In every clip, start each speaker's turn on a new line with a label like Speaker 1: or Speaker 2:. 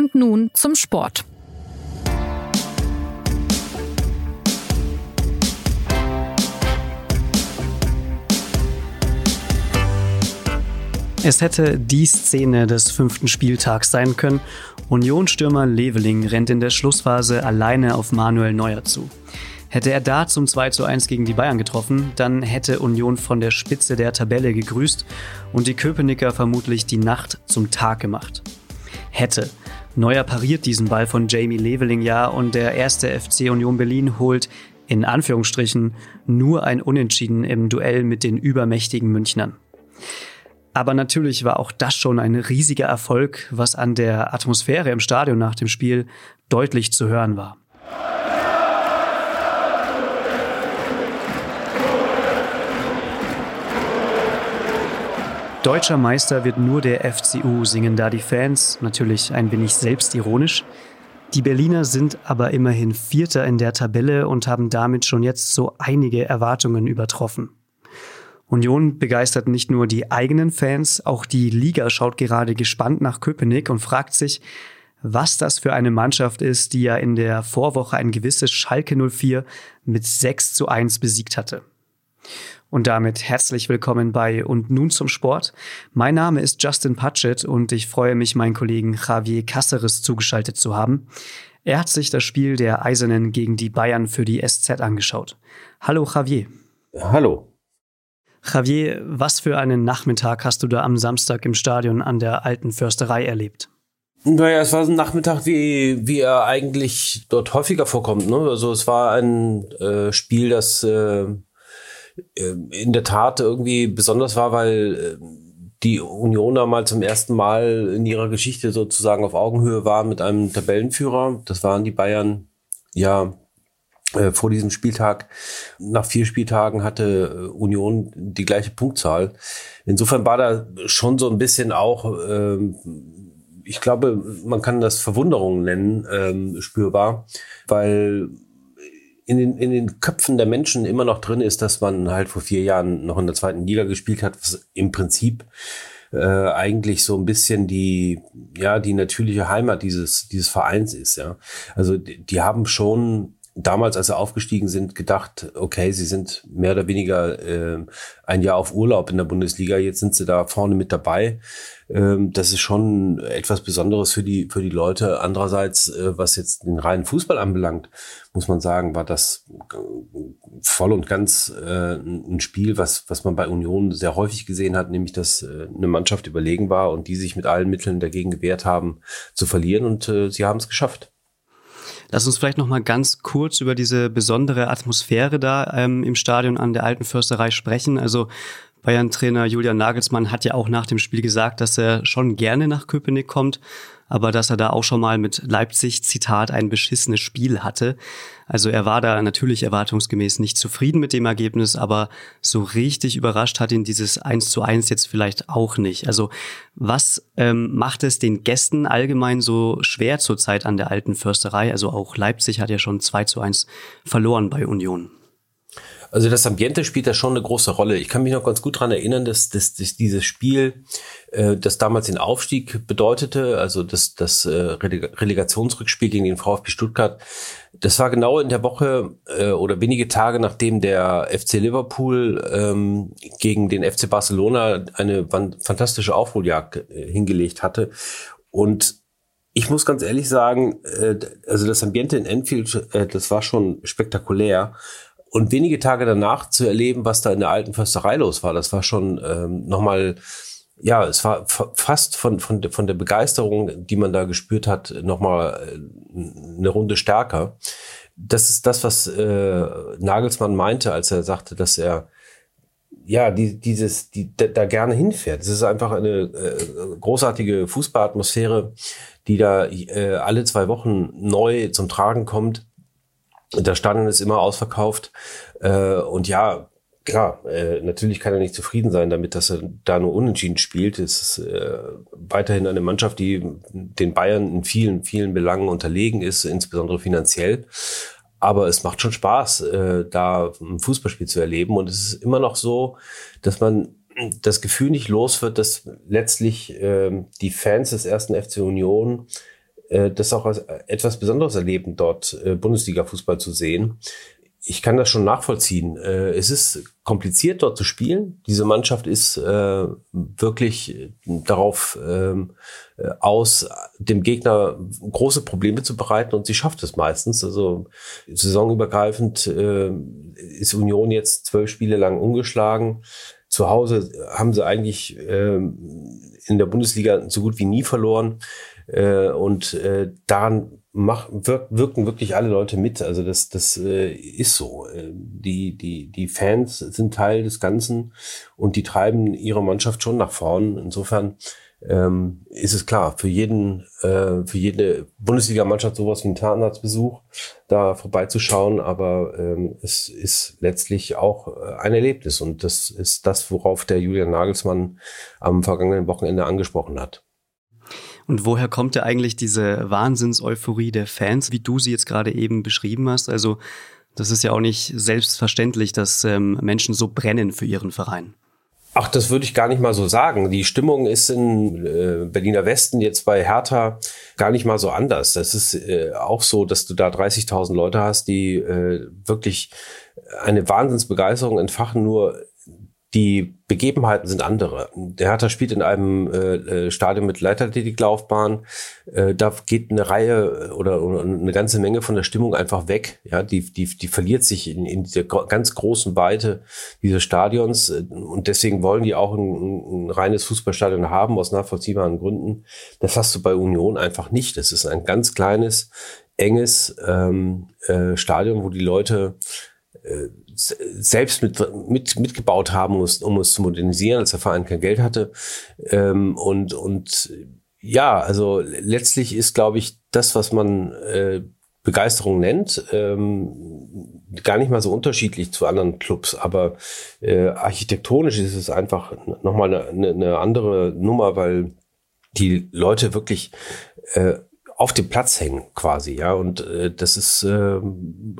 Speaker 1: Und nun zum Sport.
Speaker 2: Es hätte die Szene des fünften Spieltags sein können. Unionsstürmer Leveling rennt in der Schlussphase alleine auf Manuel Neuer zu. Hätte er da zum 2 zu 1 gegen die Bayern getroffen, dann hätte Union von der Spitze der Tabelle gegrüßt und die Köpenicker vermutlich die Nacht zum Tag gemacht. Hätte. Neuer pariert diesen Ball von Jamie Leveling ja und der erste FC Union Berlin holt in Anführungsstrichen nur ein Unentschieden im Duell mit den übermächtigen Münchnern. Aber natürlich war auch das schon ein riesiger Erfolg, was an der Atmosphäre im Stadion nach dem Spiel deutlich zu hören war. Deutscher Meister wird nur der FCU, singen da die Fans, natürlich ein wenig selbstironisch. Die Berliner sind aber immerhin Vierter in der Tabelle und haben damit schon jetzt so einige Erwartungen übertroffen. Union begeistert nicht nur die eigenen Fans, auch die Liga schaut gerade gespannt nach Köpenick und fragt sich, was das für eine Mannschaft ist, die ja in der Vorwoche ein gewisses Schalke 04 mit 6 zu 1 besiegt hatte. Und damit herzlich willkommen bei Und nun zum Sport. Mein Name ist Justin Patchett und ich freue mich, meinen Kollegen Javier Casseres zugeschaltet zu haben. Er hat sich das Spiel der Eisernen gegen die Bayern für die SZ angeschaut. Hallo Javier.
Speaker 3: Hallo.
Speaker 2: Javier, was für einen Nachmittag hast du da am Samstag im Stadion an der alten Försterei erlebt?
Speaker 3: Naja, es war so ein Nachmittag, wie, wie er eigentlich dort häufiger vorkommt. Ne? Also es war ein äh, Spiel, das äh in der Tat irgendwie besonders war, weil äh, die Unioner mal zum ersten Mal in ihrer Geschichte sozusagen auf Augenhöhe war mit einem Tabellenführer. Das waren die Bayern ja äh, vor diesem Spieltag. Nach vier Spieltagen hatte äh, Union die gleiche Punktzahl. Insofern war da schon so ein bisschen auch, ähm, ich glaube, man kann das Verwunderung nennen, ähm, spürbar, weil in den, in den Köpfen der Menschen immer noch drin ist, dass man halt vor vier Jahren noch in der zweiten Liga gespielt hat, was im Prinzip äh, eigentlich so ein bisschen die ja die natürliche Heimat dieses dieses Vereins ist ja. Also die, die haben schon damals, als sie aufgestiegen sind, gedacht, okay, sie sind mehr oder weniger äh, ein Jahr auf Urlaub in der Bundesliga. Jetzt sind sie da vorne mit dabei. Ähm, das ist schon etwas Besonderes für die für die Leute. Andererseits, äh, was jetzt den reinen Fußball anbelangt, muss man sagen, war das voll und ganz äh, ein Spiel, was was man bei Union sehr häufig gesehen hat, nämlich dass äh, eine Mannschaft überlegen war und die sich mit allen Mitteln dagegen gewehrt haben, zu verlieren. Und äh, sie haben es geschafft.
Speaker 2: Lass uns vielleicht noch mal ganz kurz über diese besondere Atmosphäre da ähm, im Stadion an der Alten Försterei sprechen. Also Bayern-Trainer Julian Nagelsmann hat ja auch nach dem Spiel gesagt, dass er schon gerne nach Köpenick kommt, aber dass er da auch schon mal mit Leipzig, Zitat, ein beschissenes Spiel hatte. Also er war da natürlich erwartungsgemäß nicht zufrieden mit dem Ergebnis, aber so richtig überrascht hat ihn dieses 1 zu 1 jetzt vielleicht auch nicht. Also was ähm, macht es den Gästen allgemein so schwer zurzeit an der alten Försterei? Also auch Leipzig hat ja schon 2 zu 1 verloren bei Union.
Speaker 3: Also das Ambiente spielt da schon eine große Rolle. Ich kann mich noch ganz gut dran erinnern, dass, dass, dass dieses Spiel, äh, das damals den Aufstieg bedeutete, also das, das äh, Relegationsrückspiel gegen den VfB Stuttgart, das war genau in der Woche äh, oder wenige Tage nachdem der FC Liverpool ähm, gegen den FC Barcelona eine fantastische Aufholjagd äh, hingelegt hatte. Und ich muss ganz ehrlich sagen, äh, also das Ambiente in Enfield, äh, das war schon spektakulär. Und wenige Tage danach zu erleben, was da in der alten Försterei los war, das war schon ähm, nochmal, ja, es war fast von, von, von der Begeisterung, die man da gespürt hat, nochmal äh, eine Runde stärker. Das ist das, was äh, Nagelsmann meinte, als er sagte, dass er ja, die, dieses, die, da, gerne hinfährt. Es ist einfach eine äh, großartige Fußballatmosphäre, die da äh, alle zwei Wochen neu zum Tragen kommt. Das Stadion ist immer ausverkauft. Äh, und ja, klar, äh, natürlich kann er nicht zufrieden sein damit, dass er da nur unentschieden spielt. Es ist äh, weiterhin eine Mannschaft, die den Bayern in vielen, vielen Belangen unterlegen ist, insbesondere finanziell. Aber es macht schon Spaß, äh, da ein Fußballspiel zu erleben. Und es ist immer noch so, dass man das Gefühl nicht los wird, dass letztlich äh, die Fans des ersten FC Union äh, das auch als etwas Besonderes erleben, dort äh, Bundesliga-Fußball zu sehen ich kann das schon nachvollziehen. Äh, es ist kompliziert, dort zu spielen. Diese Mannschaft ist äh, wirklich darauf ähm, äh, aus, dem Gegner große Probleme zu bereiten und sie schafft es meistens. Also saisonübergreifend äh, ist Union jetzt zwölf Spiele lang ungeschlagen. Zu Hause haben sie eigentlich äh, in der Bundesliga so gut wie nie verloren. Äh, und äh, daran mach, wirk, wirken wirklich alle Leute mit. Also das, das äh, ist so. Äh, die, die, die Fans sind Teil des Ganzen und die treiben ihre Mannschaft schon nach vorn. Insofern ähm, ist es klar, für jeden, äh, für jede Bundesliga-Mannschaft sowas wie ein Zahnarztbesuch da vorbeizuschauen, aber ähm, es ist letztlich auch äh, ein Erlebnis und das ist das, worauf der Julian Nagelsmann am vergangenen Wochenende angesprochen hat.
Speaker 2: Und woher kommt da eigentlich diese Wahnsinns-Euphorie der Fans, wie du sie jetzt gerade eben beschrieben hast? Also, das ist ja auch nicht selbstverständlich, dass ähm, Menschen so brennen für ihren Verein.
Speaker 3: Ach, das würde ich gar nicht mal so sagen. Die Stimmung ist in äh, Berliner Westen jetzt bei Hertha gar nicht mal so anders. Das ist äh, auch so, dass du da 30.000 Leute hast, die äh, wirklich eine Wahnsinnsbegeisterung entfachen. Nur die Begebenheiten sind andere. Der Hertha spielt in einem äh, äh Stadion mit Leichtathletiklaufbahn. Äh, da geht eine Reihe oder, oder, eine ganze Menge von der Stimmung einfach weg. Ja, die, die, die verliert sich in, in dieser ganz großen Weite dieses Stadions. Und deswegen wollen die auch ein, ein reines Fußballstadion haben, aus nachvollziehbaren Gründen. Das hast du bei Union einfach nicht. Das ist ein ganz kleines, enges ähm, äh, Stadion, wo die Leute äh, selbst mit, mit, mitgebaut haben muss, um es zu modernisieren, als der Verein kein Geld hatte. Ähm, und, und ja, also letztlich ist, glaube ich, das, was man äh, Begeisterung nennt, ähm, gar nicht mal so unterschiedlich zu anderen Clubs, aber äh, architektonisch ist es einfach nochmal eine, eine andere Nummer, weil die Leute wirklich äh, auf dem Platz hängen quasi, ja. Und äh, das ist äh,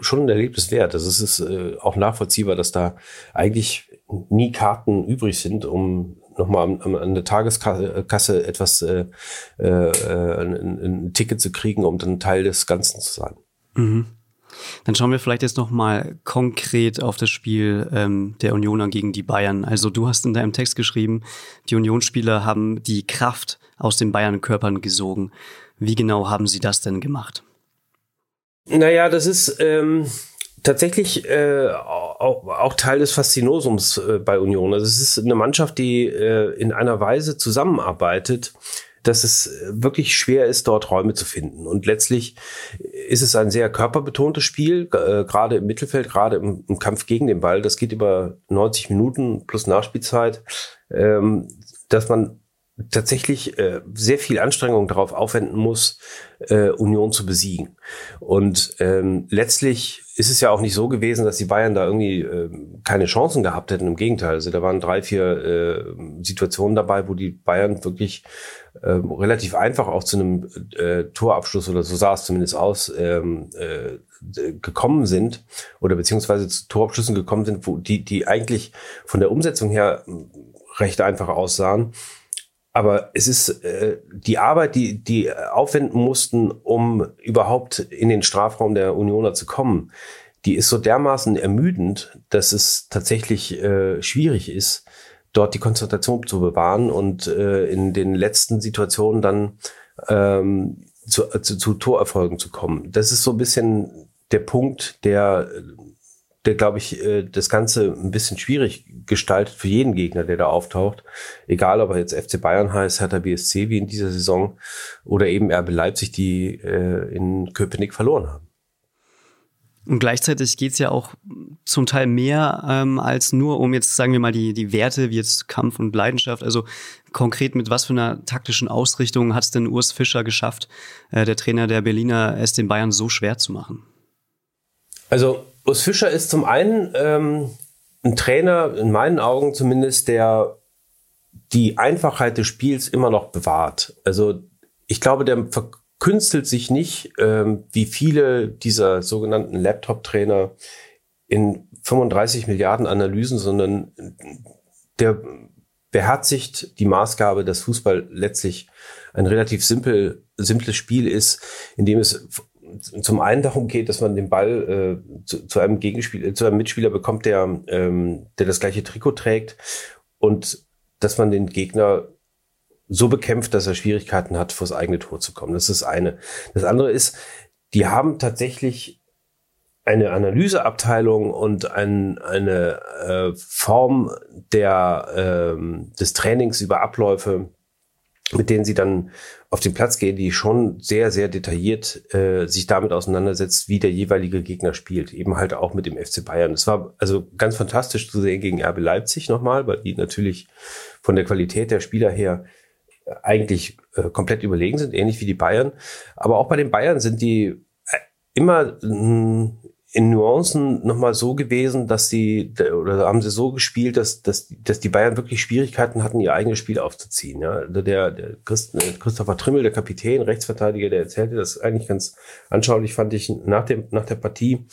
Speaker 3: schon ein Erlebnis wert. Das ist, äh, auch nachvollziehbar, dass da eigentlich nie Karten übrig sind, um nochmal an, an der Tageskasse etwas, äh, äh, ein, ein Ticket zu kriegen, um dann Teil des Ganzen zu sein.
Speaker 2: Mhm. Dann schauen wir vielleicht jetzt noch mal konkret auf das Spiel ähm, der Unioner gegen die Bayern. Also du hast in deinem Text geschrieben, die Unionsspieler haben die Kraft aus den Bayern-Körpern gesogen. Wie genau haben Sie das denn gemacht?
Speaker 3: Naja, das ist ähm, tatsächlich äh, auch, auch Teil des Faszinosums äh, bei Union. Also es ist eine Mannschaft, die äh, in einer Weise zusammenarbeitet, dass es wirklich schwer ist, dort Räume zu finden. Und letztlich ist es ein sehr körperbetontes Spiel, äh, gerade im Mittelfeld, gerade im, im, Kampf gegen den Ball. Das geht über 90 Minuten plus Nachspielzeit, ähm, dass man tatsächlich äh, sehr viel Anstrengung darauf aufwenden muss, äh, Union zu besiegen. Und ähm, letztlich ist es ja auch nicht so gewesen, dass die Bayern da irgendwie äh, keine Chancen gehabt hätten. Im Gegenteil, also da waren drei, vier äh, Situationen dabei, wo die Bayern wirklich äh, relativ einfach auch zu einem äh, Torabschluss oder so sah es zumindest aus, ähm, äh, gekommen sind oder beziehungsweise zu Torabschlüssen gekommen sind, wo die, die eigentlich von der Umsetzung her recht einfach aussahen aber es ist äh, die Arbeit, die die aufwenden mussten, um überhaupt in den Strafraum der Unioner zu kommen, die ist so dermaßen ermüdend, dass es tatsächlich äh, schwierig ist, dort die Konzentration zu bewahren und äh, in den letzten Situationen dann ähm, zu, zu, zu Torerfolgen zu kommen. Das ist so ein bisschen der Punkt, der der, glaube ich, äh, das Ganze ein bisschen schwierig gestaltet für jeden Gegner, der da auftaucht. Egal, ob er jetzt FC Bayern heißt, Hertha BSC wie in dieser Saison oder eben RB Leipzig, die äh, in Köpenick verloren haben.
Speaker 2: Und gleichzeitig geht es ja auch zum Teil mehr ähm, als nur um jetzt, sagen wir mal, die, die Werte wie jetzt Kampf und Leidenschaft. Also konkret mit was für einer taktischen Ausrichtung hat es denn Urs Fischer geschafft, äh, der Trainer der Berliner, es den Bayern so schwer zu machen?
Speaker 3: Also Urs Fischer ist zum einen ähm, ein Trainer, in meinen Augen zumindest, der die Einfachheit des Spiels immer noch bewahrt. Also ich glaube, der verkünstelt sich nicht, ähm, wie viele dieser sogenannten Laptop-Trainer in 35 Milliarden Analysen, sondern der beherzigt die Maßgabe, dass Fußball letztlich ein relativ simpel, simples Spiel ist, in dem es zum einen darum geht, dass man den Ball äh, zu, zu, einem Gegenspieler, zu einem Mitspieler bekommt, der, ähm, der das gleiche Trikot trägt und dass man den Gegner so bekämpft, dass er Schwierigkeiten hat, vors eigene Tor zu kommen. Das ist das eine. Das andere ist, die haben tatsächlich eine Analyseabteilung und ein, eine äh, Form der, äh, des Trainings über Abläufe, mit denen sie dann auf den Platz gehen, die schon sehr, sehr detailliert äh, sich damit auseinandersetzt, wie der jeweilige Gegner spielt. Eben halt auch mit dem FC Bayern. Es war also ganz fantastisch zu sehen gegen RB Leipzig nochmal, weil die natürlich von der Qualität der Spieler her eigentlich äh, komplett überlegen sind, ähnlich wie die Bayern. Aber auch bei den Bayern sind die äh, immer mh, hm, in Nuancen nochmal so gewesen, dass sie, oder haben sie so gespielt, dass, dass, dass die Bayern wirklich Schwierigkeiten hatten, ihr eigenes Spiel aufzuziehen. Ja? Also der, der Christ, äh, Christopher Trimmel, der Kapitän, Rechtsverteidiger, der erzählte das eigentlich ganz anschaulich, fand ich nach, dem, nach der Partie,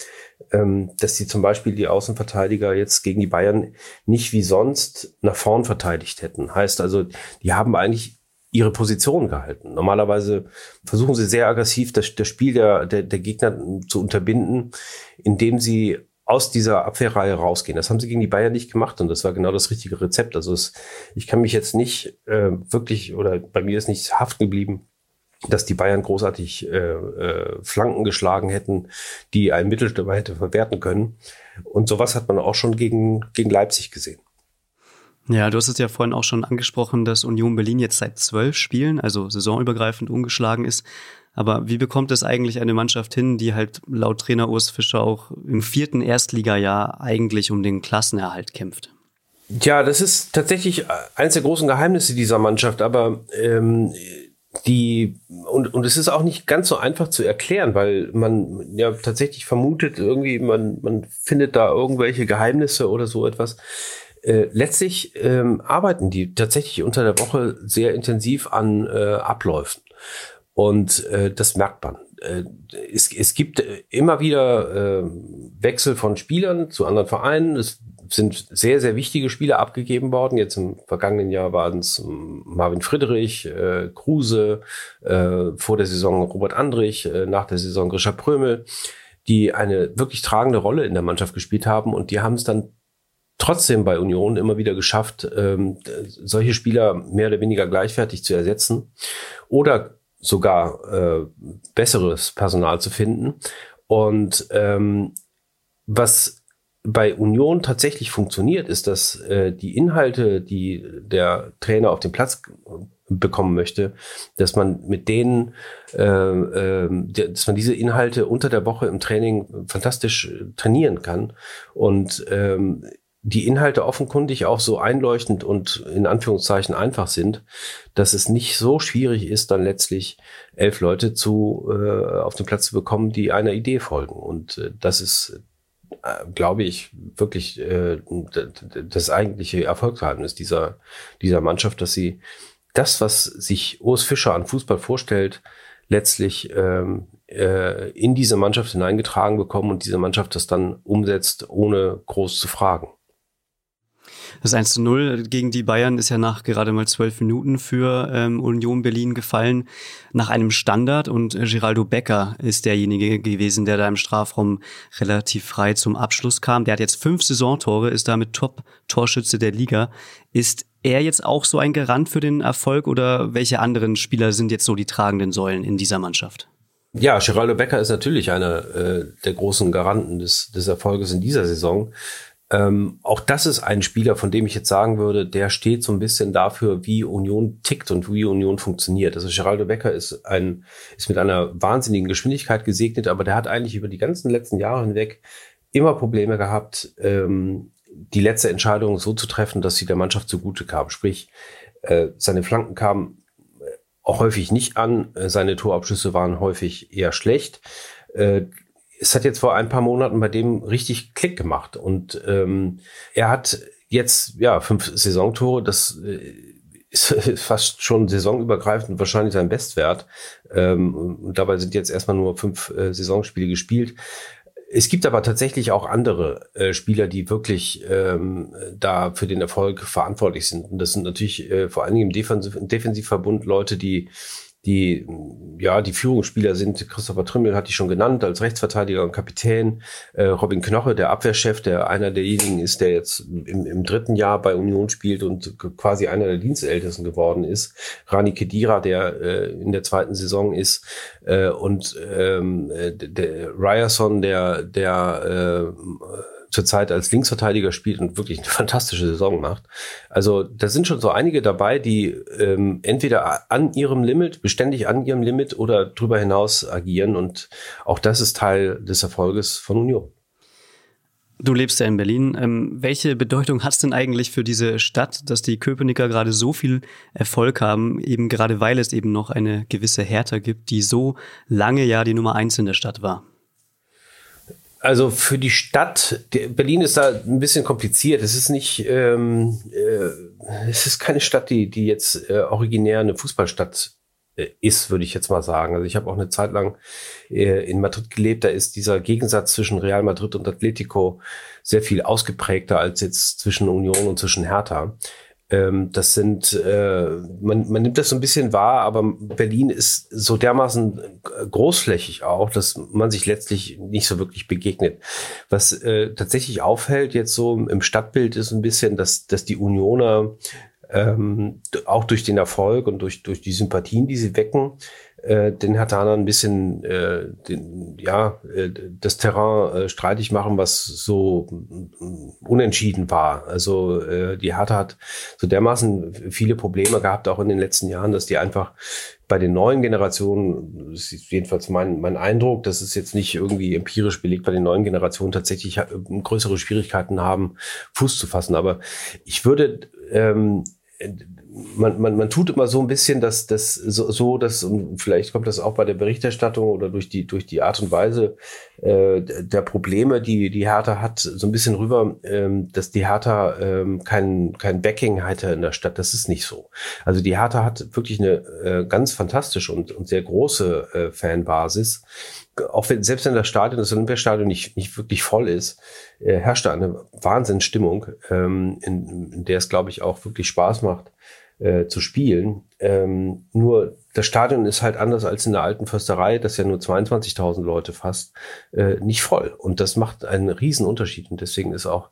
Speaker 3: ähm, dass sie zum Beispiel die Außenverteidiger jetzt gegen die Bayern nicht wie sonst nach vorn verteidigt hätten. Heißt also, die haben eigentlich ihre Position gehalten. Normalerweise versuchen sie sehr aggressiv das, das Spiel der, der, der Gegner zu unterbinden, indem sie aus dieser Abwehrreihe rausgehen. Das haben sie gegen die Bayern nicht gemacht und das war genau das richtige Rezept. Also es, ich kann mich jetzt nicht äh, wirklich oder bei mir ist nicht haften geblieben, dass die Bayern großartig äh, äh, Flanken geschlagen hätten, die ein Mittelstürmer hätte verwerten können. Und sowas hat man auch schon gegen, gegen Leipzig gesehen.
Speaker 2: Ja, du hast es ja vorhin auch schon angesprochen, dass Union Berlin jetzt seit zwölf Spielen, also saisonübergreifend ungeschlagen ist. Aber wie bekommt es eigentlich eine Mannschaft hin, die halt laut Trainer Urs Fischer auch im vierten Erstligajahr eigentlich um den Klassenerhalt kämpft?
Speaker 3: Ja, das ist tatsächlich eines der großen Geheimnisse dieser Mannschaft, aber ähm, die und, und es ist auch nicht ganz so einfach zu erklären, weil man ja tatsächlich vermutet, irgendwie, man, man findet da irgendwelche Geheimnisse oder so etwas. Äh, letztlich ähm, arbeiten die tatsächlich unter der Woche sehr intensiv an äh, Abläufen. Und äh, das merkt man. Äh, es, es gibt äh, immer wieder äh, Wechsel von Spielern zu anderen Vereinen. Es sind sehr, sehr wichtige Spiele abgegeben worden. Jetzt im vergangenen Jahr waren es ähm, Marvin Friedrich, äh, Kruse, äh, vor der Saison Robert Andrich, äh, nach der Saison Grisha Prömel, die eine wirklich tragende Rolle in der Mannschaft gespielt haben und die haben es dann trotzdem bei Union immer wieder geschafft, ähm, solche Spieler mehr oder weniger gleichwertig zu ersetzen oder sogar äh, besseres Personal zu finden. Und ähm, was bei Union tatsächlich funktioniert, ist, dass äh, die Inhalte, die der Trainer auf den Platz bekommen möchte, dass man mit denen, äh, äh, dass man diese Inhalte unter der Woche im Training fantastisch trainieren kann. Und ähm, die Inhalte offenkundig auch so einleuchtend und in Anführungszeichen einfach sind, dass es nicht so schwierig ist, dann letztlich elf Leute zu äh, auf den Platz zu bekommen, die einer Idee folgen. Und äh, das ist, äh, glaube ich, wirklich äh, das eigentliche Erfolgsgeheimnis dieser dieser Mannschaft, dass sie das, was sich Urs Fischer an Fußball vorstellt, letztlich ähm, äh, in diese Mannschaft hineingetragen bekommen und diese Mannschaft das dann umsetzt, ohne groß zu fragen.
Speaker 2: Das 1 zu 0 gegen die Bayern ist ja nach gerade mal zwölf Minuten für ähm, Union Berlin gefallen, nach einem Standard. Und äh, Geraldo Becker ist derjenige gewesen, der da im Strafraum relativ frei zum Abschluss kam. Der hat jetzt fünf Saisontore, ist damit Top-Torschütze der Liga. Ist er jetzt auch so ein Garant für den Erfolg oder welche anderen Spieler sind jetzt so die tragenden Säulen in dieser Mannschaft?
Speaker 3: Ja, Geraldo Becker ist natürlich einer äh, der großen Garanten des, des Erfolges in dieser Saison. Ähm, auch das ist ein Spieler, von dem ich jetzt sagen würde, der steht so ein bisschen dafür, wie Union tickt und wie Union funktioniert. Also Geraldo Becker ist ein, ist mit einer wahnsinnigen Geschwindigkeit gesegnet, aber der hat eigentlich über die ganzen letzten Jahre hinweg immer Probleme gehabt, ähm, die letzte Entscheidung so zu treffen, dass sie der Mannschaft zugute kam. Sprich, äh, seine Flanken kamen äh, auch häufig nicht an, äh, seine Torabschlüsse waren häufig eher schlecht. Äh, es hat jetzt vor ein paar Monaten bei dem richtig Klick gemacht und ähm, er hat jetzt ja fünf Saisontore. Das äh, ist fast schon saisonübergreifend wahrscheinlich sein Bestwert. Ähm, und dabei sind jetzt erstmal nur fünf äh, Saisonspiele gespielt. es gibt aber tatsächlich auch andere äh, Spieler, die wirklich ähm, da für den Erfolg verantwortlich sind. Und das sind natürlich äh, vor allen Dingen im Defensiv Defensivverbund Leute, die die, ja, die Führungsspieler sind, Christopher Trimmel hatte ich schon genannt, als Rechtsverteidiger und Kapitän, äh, Robin Knoche, der Abwehrchef, der einer derjenigen ist, der jetzt im, im dritten Jahr bei Union spielt und quasi einer der Dienstältesten geworden ist, Rani Kedira, der äh, in der zweiten Saison ist, äh, und ähm, äh, der Ryerson, der, der äh, zurzeit als Linksverteidiger spielt und wirklich eine fantastische Saison macht. Also da sind schon so einige dabei, die ähm, entweder an ihrem Limit, beständig an ihrem Limit oder darüber hinaus agieren. Und auch das ist Teil des Erfolges von Union.
Speaker 2: Du lebst ja in Berlin. Ähm, welche Bedeutung hat es denn eigentlich für diese Stadt, dass die Köpenicker gerade so viel Erfolg haben, eben gerade weil es eben noch eine gewisse Hertha gibt, die so lange ja die Nummer eins in der Stadt war?
Speaker 3: Also für die Stadt, Berlin ist da ein bisschen kompliziert. Es ist nicht, ähm, äh, es ist keine Stadt, die, die jetzt äh, originär eine Fußballstadt äh, ist, würde ich jetzt mal sagen. Also ich habe auch eine Zeit lang äh, in Madrid gelebt. Da ist dieser Gegensatz zwischen Real Madrid und Atletico sehr viel ausgeprägter als jetzt zwischen Union und zwischen Hertha. Ähm, das sind, äh, man, man nimmt das so ein bisschen wahr, aber Berlin ist so dermaßen großflächig auch, dass man sich letztlich nicht so wirklich begegnet. Was äh, tatsächlich auffällt jetzt so im Stadtbild ist ein bisschen, dass, dass die Unioner ähm, auch durch den Erfolg und durch, durch die Sympathien, die sie wecken, äh, den Hatanern ein bisschen äh, den, ja, äh, das Terrain äh, streitig machen, was so äh, unentschieden war. Also äh, die Hertha hat so dermaßen viele Probleme gehabt, auch in den letzten Jahren, dass die einfach bei den neuen Generationen, das ist jedenfalls mein, mein Eindruck, das ist jetzt nicht irgendwie empirisch belegt, bei den neuen Generationen tatsächlich äh, größere Schwierigkeiten haben, Fuß zu fassen. Aber ich würde ähm, man, man, man tut immer so ein bisschen, dass das so, so, dass und vielleicht kommt das auch bei der Berichterstattung oder durch die durch die Art und Weise äh, der Probleme, die die Hertha hat, so ein bisschen rüber, ähm, dass die Hertha ähm, kein kein Backing hatte in der Stadt. Das ist nicht so. Also die Hertha hat wirklich eine äh, ganz fantastische und, und sehr große äh, Fanbasis. Auch wenn selbst wenn das Stadion, das Olympiastadion nicht nicht wirklich voll ist, äh, herrscht da eine Wahnsinnsstimmung, ähm, in, in der es glaube ich auch wirklich Spaß macht äh, zu spielen. Ähm, nur das Stadion ist halt anders als in der alten Försterei, das ja nur 22.000 Leute fasst, äh, nicht voll. Und das macht einen riesen Unterschied. Und deswegen ist auch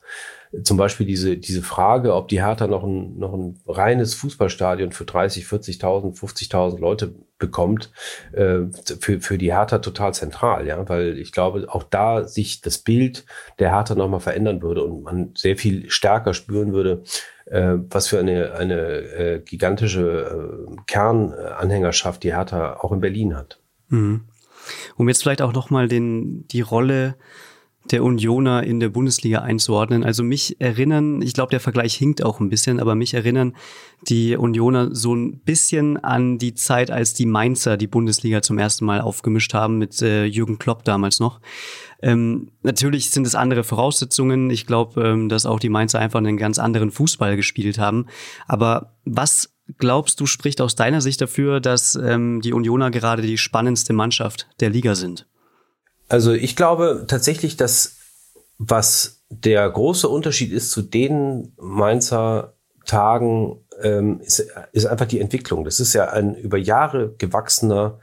Speaker 3: zum Beispiel diese, diese Frage, ob die Hertha noch ein, noch ein reines Fußballstadion für 30, 40.000, 50.000 Leute bekommt, äh, für, für die Hertha total zentral, ja, weil ich glaube, auch da sich das Bild der Hertha nochmal verändern würde und man sehr viel stärker spüren würde, äh, was für eine, eine äh, gigantische äh, Kernanhängerschaft die Hertha auch in Berlin hat. Mhm.
Speaker 2: Um jetzt vielleicht auch nochmal den, die Rolle der Unioner in der Bundesliga einzuordnen. Also mich erinnern, ich glaube, der Vergleich hinkt auch ein bisschen, aber mich erinnern die Unioner so ein bisschen an die Zeit, als die Mainzer die Bundesliga zum ersten Mal aufgemischt haben, mit äh, Jürgen Klopp damals noch. Ähm, natürlich sind es andere Voraussetzungen. Ich glaube, ähm, dass auch die Mainzer einfach einen ganz anderen Fußball gespielt haben. Aber was glaubst du, spricht aus deiner Sicht dafür, dass ähm, die Unioner gerade die spannendste Mannschaft der Liga sind?
Speaker 3: Also ich glaube tatsächlich, dass was der große Unterschied ist zu den Mainzer Tagen, ähm, ist, ist einfach die Entwicklung. Das ist ja ein über Jahre gewachsener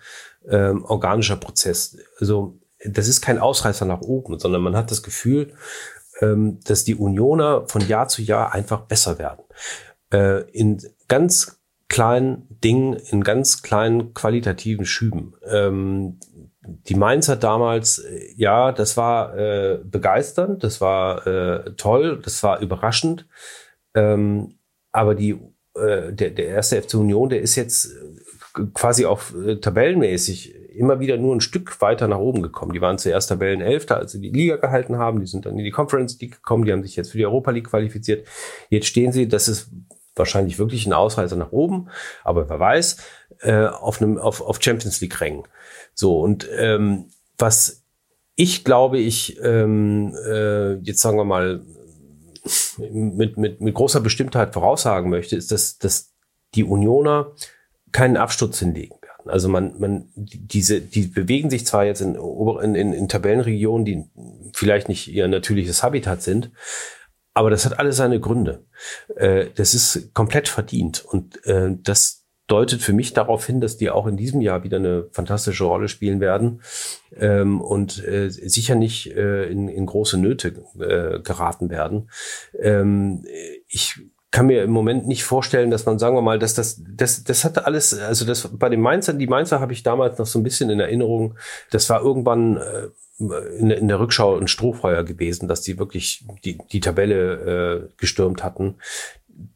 Speaker 3: ähm, organischer Prozess. Also das ist kein Ausreißer nach oben, sondern man hat das Gefühl, ähm, dass die Unioner von Jahr zu Jahr einfach besser werden. Äh, in ganz kleinen Dingen, in ganz kleinen qualitativen Schüben. Ähm, die Mainzer damals, äh, ja, das war äh, begeisternd, das war äh, toll, das war überraschend. Ähm, aber die, äh, der, der erste FC Union, der ist jetzt äh, quasi auch äh, tabellenmäßig immer wieder nur ein Stück weiter nach oben gekommen. Die waren zuerst Tabellenelfter, als sie die Liga gehalten haben. Die sind dann in die Conference League gekommen. Die haben sich jetzt für die Europa League qualifiziert. Jetzt stehen sie, das ist wahrscheinlich wirklich ein Ausreißer nach oben, aber wer weiß, äh, auf einem auf, auf Champions League Rängen. So, und ähm, was ich glaube, ich ähm, äh, jetzt sagen wir mal mit, mit, mit großer Bestimmtheit voraussagen möchte, ist, dass, dass die Unioner keinen Absturz hinlegen werden. Also man, man, diese, die bewegen sich zwar jetzt in, in, in, in Tabellenregionen, die vielleicht nicht ihr natürliches Habitat sind, aber das hat alles seine Gründe. Äh, das ist komplett verdient und äh, das deutet für mich darauf hin, dass die auch in diesem Jahr wieder eine fantastische Rolle spielen werden ähm, und äh, sicher nicht äh, in, in große Nöte äh, geraten werden. Ähm, ich kann mir im Moment nicht vorstellen, dass man, sagen wir mal, dass das, das, das hatte alles, also das bei den Mainzer, die Mainzer habe ich damals noch so ein bisschen in Erinnerung, das war irgendwann äh, in, in der Rückschau ein Strohfeuer gewesen, dass die wirklich die, die Tabelle äh, gestürmt hatten.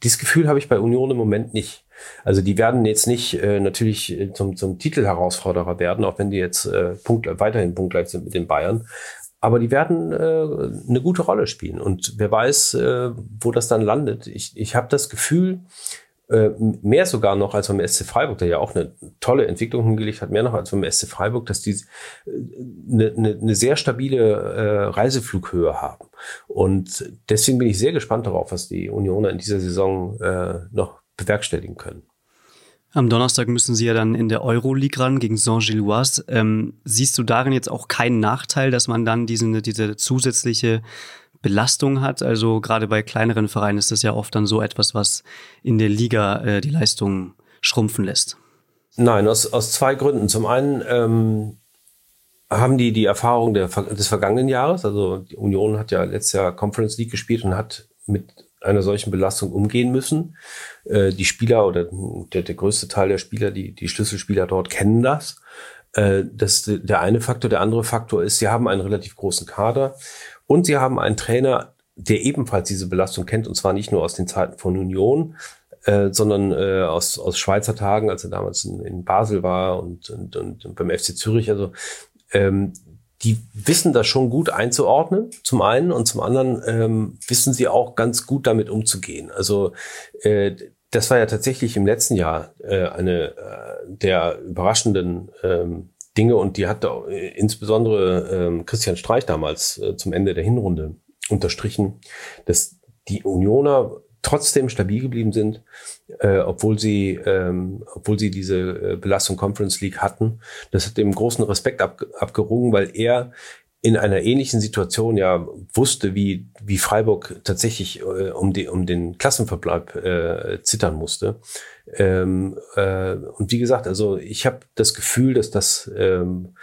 Speaker 3: Dieses Gefühl habe ich bei Union im Moment nicht. Also die werden jetzt nicht äh, natürlich äh, zum, zum Titelherausforderer werden, auch wenn die jetzt äh, Punkt, weiterhin punktgleich sind mit den Bayern. Aber die werden äh, eine gute Rolle spielen. Und wer weiß, äh, wo das dann landet. Ich, ich habe das Gefühl, äh, mehr sogar noch als beim SC Freiburg, der ja auch eine tolle Entwicklung hingelegt hat, mehr noch als beim SC Freiburg, dass die äh, eine, eine, eine sehr stabile äh, Reiseflughöhe haben. Und deswegen bin ich sehr gespannt darauf, was die Unioner in dieser Saison äh, noch bewerkstelligen können.
Speaker 2: Am Donnerstag müssen Sie ja dann in der Euroleague ran gegen Saint-Gilloise. Ähm, siehst du darin jetzt auch keinen Nachteil, dass man dann diese, diese zusätzliche Belastung hat? Also gerade bei kleineren Vereinen ist das ja oft dann so etwas, was in der Liga äh, die Leistung schrumpfen lässt.
Speaker 3: Nein, aus, aus zwei Gründen. Zum einen ähm, haben die die Erfahrung der, des vergangenen Jahres. Also die Union hat ja letztes Jahr Conference League gespielt und hat mit einer solchen Belastung umgehen müssen. Äh, die Spieler oder der, der größte Teil der Spieler, die, die Schlüsselspieler dort kennen das. Äh, das ist der eine Faktor. Der andere Faktor ist, sie haben einen relativ großen Kader und sie haben einen Trainer, der ebenfalls diese Belastung kennt und zwar nicht nur aus den Zeiten von Union, äh, sondern äh, aus, aus Schweizer Tagen, als er damals in, in Basel war und, und, und beim FC Zürich. Also ähm, die wissen das schon gut einzuordnen, zum einen, und zum anderen ähm, wissen sie auch ganz gut damit umzugehen. Also äh, das war ja tatsächlich im letzten Jahr äh, eine äh, der überraschenden ähm, Dinge und die hat äh, insbesondere äh, Christian Streich damals äh, zum Ende der Hinrunde unterstrichen, dass die Unioner trotzdem stabil geblieben sind, äh, obwohl sie, ähm, obwohl sie diese äh, Belastung Conference League hatten. Das hat dem großen Respekt ab, abgerungen, weil er in einer ähnlichen Situation ja wusste, wie, wie Freiburg tatsächlich äh, um, die, um den Klassenverbleib äh, zittern musste. Ähm, äh, und wie gesagt, also ich habe das Gefühl, dass das ähm, äh,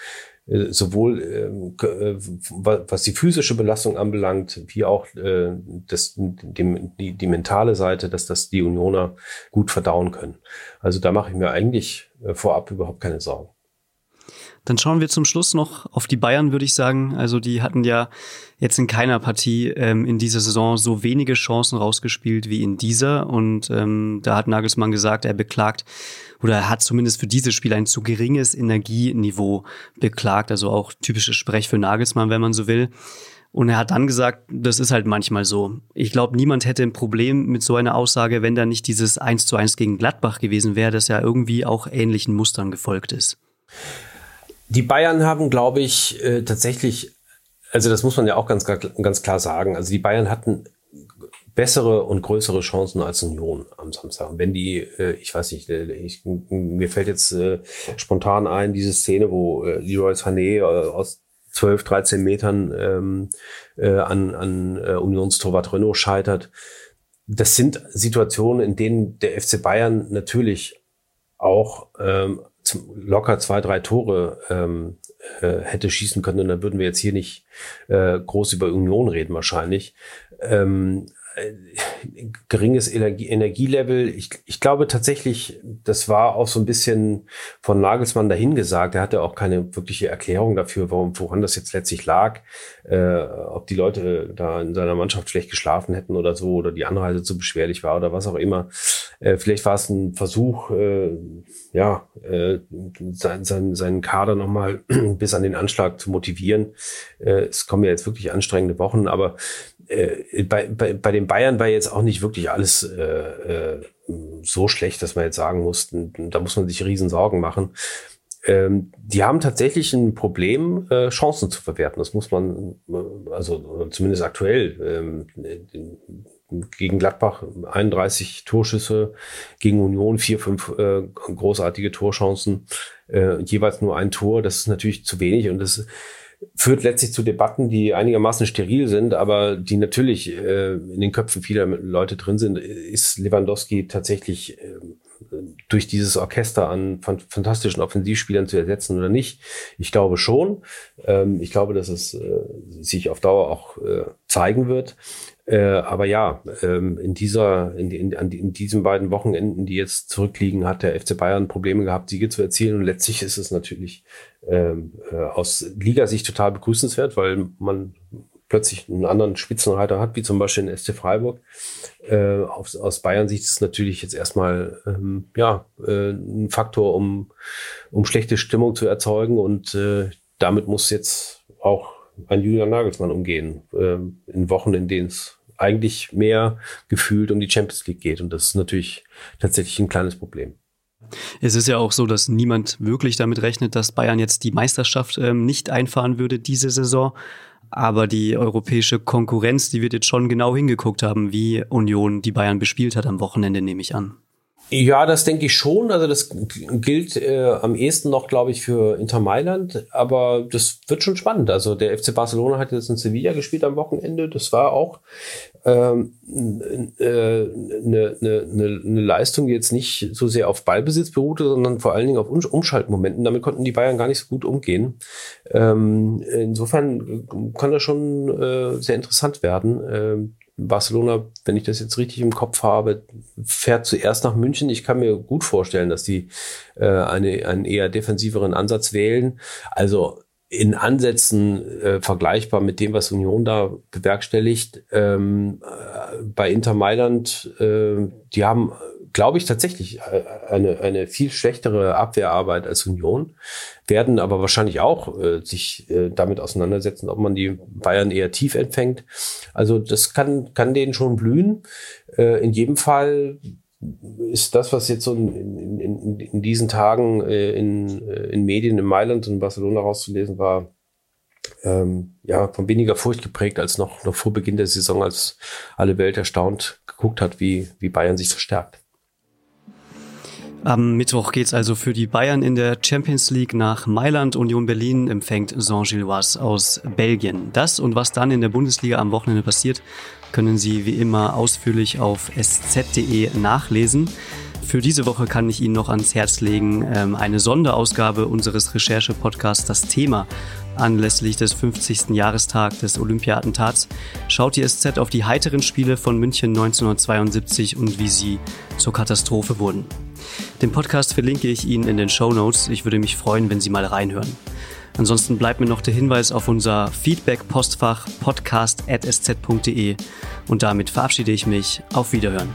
Speaker 3: sowohl ähm, äh, was die physische Belastung anbelangt, wie auch äh, das, die, die, die mentale Seite, dass das die Unioner gut verdauen können. Also da mache ich mir eigentlich vorab überhaupt keine Sorgen.
Speaker 2: Dann schauen wir zum Schluss noch auf die Bayern, würde ich sagen. Also die hatten ja jetzt in keiner Partie ähm, in dieser Saison so wenige Chancen rausgespielt wie in dieser. Und ähm, da hat Nagelsmann gesagt, er beklagt oder er hat zumindest für dieses Spiel ein zu geringes Energieniveau beklagt. Also auch typisches Sprech für Nagelsmann, wenn man so will. Und er hat dann gesagt, das ist halt manchmal so. Ich glaube, niemand hätte ein Problem mit so einer Aussage, wenn da nicht dieses 1 zu 1 gegen Gladbach gewesen wäre, das ja irgendwie auch ähnlichen Mustern gefolgt ist.
Speaker 3: Die Bayern haben, glaube ich, äh, tatsächlich, also das muss man ja auch ganz, ganz klar sagen. Also die Bayern hatten bessere und größere Chancen als Union am Samstag. Wenn die, äh, ich weiß nicht, äh, ich, mir fällt jetzt äh, spontan ein, diese Szene, wo äh, Leroy Sané äh, aus 12, 13 Metern ähm, äh, an, an äh, Unionstorwart Renault scheitert. Das sind Situationen, in denen der FC Bayern natürlich auch ähm, locker zwei, drei Tore ähm, äh, hätte schießen können, und dann würden wir jetzt hier nicht äh, groß über Union reden wahrscheinlich. Ähm, äh, geringes Energie Energielevel. Ich, ich glaube tatsächlich, das war auch so ein bisschen von Nagelsmann dahingesagt. Er hatte auch keine wirkliche Erklärung dafür, warum, woran das jetzt letztlich lag. Äh, ob die Leute da in seiner Mannschaft schlecht geschlafen hätten oder so, oder die Anreise zu beschwerlich war oder was auch immer. Äh, vielleicht war es ein Versuch, äh, ja, äh, sein, sein, seinen Kader nochmal bis an den Anschlag zu motivieren. Äh, es kommen ja jetzt wirklich anstrengende Wochen, aber äh, bei, bei, bei den Bayern war jetzt auch nicht wirklich alles äh, äh, so schlecht, dass man jetzt sagen muss, da muss man sich riesen Sorgen machen. Ähm, die haben tatsächlich ein Problem, äh, Chancen zu verwerten. Das muss man, äh, also zumindest aktuell, ähm, gegen Gladbach 31 Torschüsse, gegen Union vier, fünf äh, großartige Torchancen, äh, jeweils nur ein Tor. Das ist natürlich zu wenig und das führt letztlich zu Debatten, die einigermaßen steril sind, aber die natürlich äh, in den Köpfen vieler Leute drin sind. Ist Lewandowski tatsächlich äh, durch dieses Orchester an fantastischen Offensivspielern zu ersetzen oder nicht? Ich glaube schon. Ähm, ich glaube, dass es äh, sich auf Dauer auch äh, zeigen wird. Äh, aber ja, ähm, in dieser, in, in, in diesen beiden Wochenenden, die jetzt zurückliegen, hat der FC Bayern Probleme gehabt, Siege zu erzielen. Und letztlich ist es natürlich ähm, äh, aus Ligasicht total begrüßenswert, weil man plötzlich einen anderen Spitzenreiter hat, wie zum Beispiel in SC Freiburg. Äh, aus, aus Bayern Sicht ist es natürlich jetzt erstmal ähm, ja, äh, ein Faktor, um, um schlechte Stimmung zu erzeugen. Und äh, damit muss jetzt auch ein Julian Nagelsmann umgehen, äh, in Wochen, in denen es eigentlich mehr gefühlt um die Champions League geht. Und das ist natürlich tatsächlich ein kleines Problem.
Speaker 2: Es ist ja auch so, dass niemand wirklich damit rechnet, dass Bayern jetzt die Meisterschaft ähm, nicht einfahren würde diese Saison. Aber die europäische Konkurrenz, die wird jetzt schon genau hingeguckt haben, wie Union die Bayern bespielt hat am Wochenende, nehme ich an.
Speaker 3: Ja, das denke ich schon. Also das gilt äh, am ehesten noch, glaube ich, für Inter Mailand. Aber das wird schon spannend. Also der FC Barcelona hat jetzt in Sevilla gespielt am Wochenende. Das war auch ähm, äh, eine, eine, eine Leistung, die jetzt nicht so sehr auf Ballbesitz beruhte, sondern vor allen Dingen auf Umschaltmomenten. Damit konnten die Bayern gar nicht so gut umgehen. Ähm, insofern kann das schon äh, sehr interessant werden. Ähm, Barcelona, wenn ich das jetzt richtig im Kopf habe, fährt zuerst nach München. Ich kann mir gut vorstellen, dass die äh, eine, einen eher defensiveren Ansatz wählen. Also in Ansätzen äh, vergleichbar mit dem, was Union da bewerkstelligt. Ähm, äh, bei Inter Mailand, äh, die haben glaube ich, tatsächlich äh, eine, eine viel schlechtere Abwehrarbeit als Union, werden aber wahrscheinlich auch äh, sich äh, damit auseinandersetzen, ob man die Bayern eher tief empfängt. Also das kann, kann denen schon blühen. Äh, in jedem Fall ist das, was jetzt so in, in, in diesen Tagen äh, in, äh, in Medien in Mailand und Barcelona rauszulesen war, ähm, ja, von weniger Furcht geprägt als noch, noch vor Beginn der Saison, als alle Welt erstaunt geguckt hat, wie, wie Bayern sich verstärkt.
Speaker 2: Am Mittwoch geht's also für die Bayern in der Champions League nach Mailand. Union Berlin empfängt Saint-Gilloise aus Belgien. Das und was dann in der Bundesliga am Wochenende passiert, können Sie wie immer ausführlich auf sz.de nachlesen. Für diese Woche kann ich Ihnen noch ans Herz legen ähm, eine Sonderausgabe unseres Recherche-Podcasts Das Thema anlässlich des 50. Jahrestag des Olympiatentats. Schaut die SZ auf die heiteren Spiele von München 1972 und wie sie zur Katastrophe wurden. Den Podcast verlinke ich Ihnen in den Show Notes. Ich würde mich freuen, wenn Sie mal reinhören. Ansonsten bleibt mir noch der Hinweis auf unser Feedback-Postfach podcast.sz.de und damit verabschiede ich mich. Auf Wiederhören.